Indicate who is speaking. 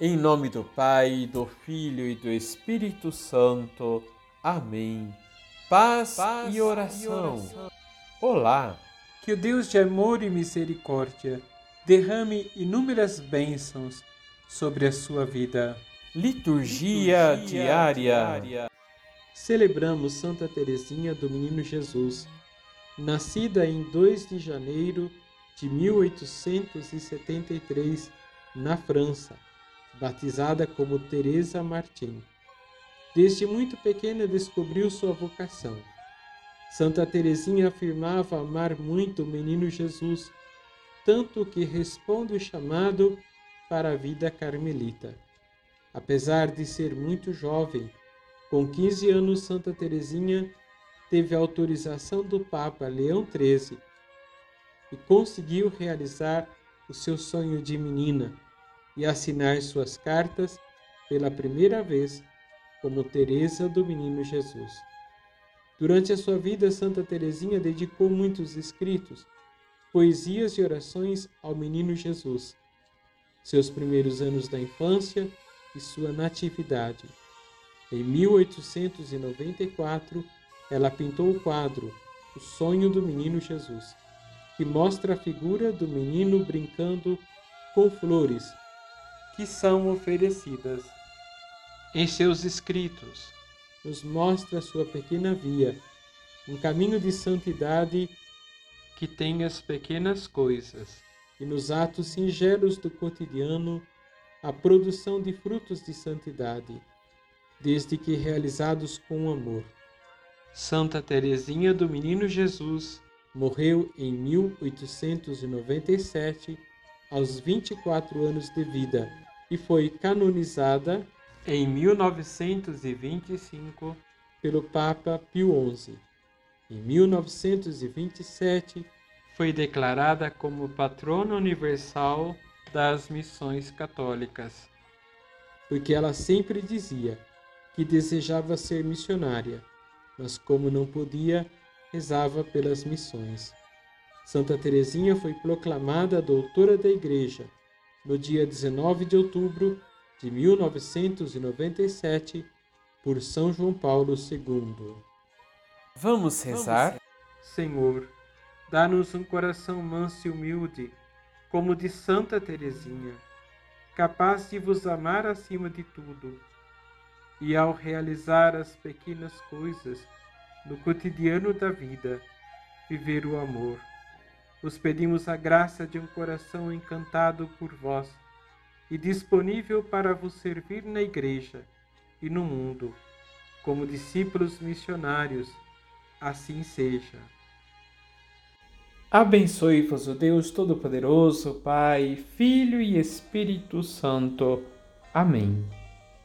Speaker 1: Em nome do Pai, do Filho e do Espírito Santo. Amém. Paz, Paz e, oração. e oração. Olá.
Speaker 2: Que o Deus de amor e misericórdia derrame inúmeras bênçãos sobre a sua vida.
Speaker 1: Liturgia, Liturgia diária. diária.
Speaker 2: Celebramos Santa Teresinha do Menino Jesus, nascida em 2 de janeiro de 1873 na França batizada como Teresa Martim. Desde muito pequena descobriu sua vocação. Santa Teresinha afirmava amar muito o menino Jesus, tanto que responde o chamado para a vida carmelita. Apesar de ser muito jovem, com 15 anos Santa Teresinha teve autorização do Papa Leão XIII e conseguiu realizar o seu sonho de menina e assinar suas cartas pela primeira vez como Teresa do Menino Jesus. Durante a sua vida, Santa Teresinha dedicou muitos escritos, poesias e orações ao Menino Jesus, seus primeiros anos da infância e sua natividade. Em 1894, ela pintou o quadro O Sonho do Menino Jesus, que mostra a figura do menino brincando com flores que são oferecidas. Em seus escritos, nos mostra sua pequena via, um caminho de santidade que tem as pequenas coisas e nos atos singelos do cotidiano a produção de frutos de santidade, desde que realizados com amor. Santa Teresinha do Menino Jesus morreu em 1897 aos 24 anos de vida e foi canonizada em 1925 pelo Papa Pio XI. Em 1927, foi declarada como patrona universal das missões católicas, porque ela sempre dizia que desejava ser missionária, mas como não podia, rezava pelas missões. Santa Teresinha foi proclamada doutora da Igreja no dia 19 de outubro de 1997 por São João Paulo II.
Speaker 1: Vamos rezar?
Speaker 2: Senhor, dá-nos um coração manso e humilde, como de Santa Teresinha, capaz de vos amar acima de tudo, e ao realizar as pequenas coisas no cotidiano da vida, viver o amor vos pedimos a graça de um coração encantado por vós e disponível para vos servir na Igreja e no mundo, como discípulos missionários. Assim seja.
Speaker 1: Abençoe-vos o Deus Todo-Poderoso, Pai, Filho e Espírito Santo. Amém.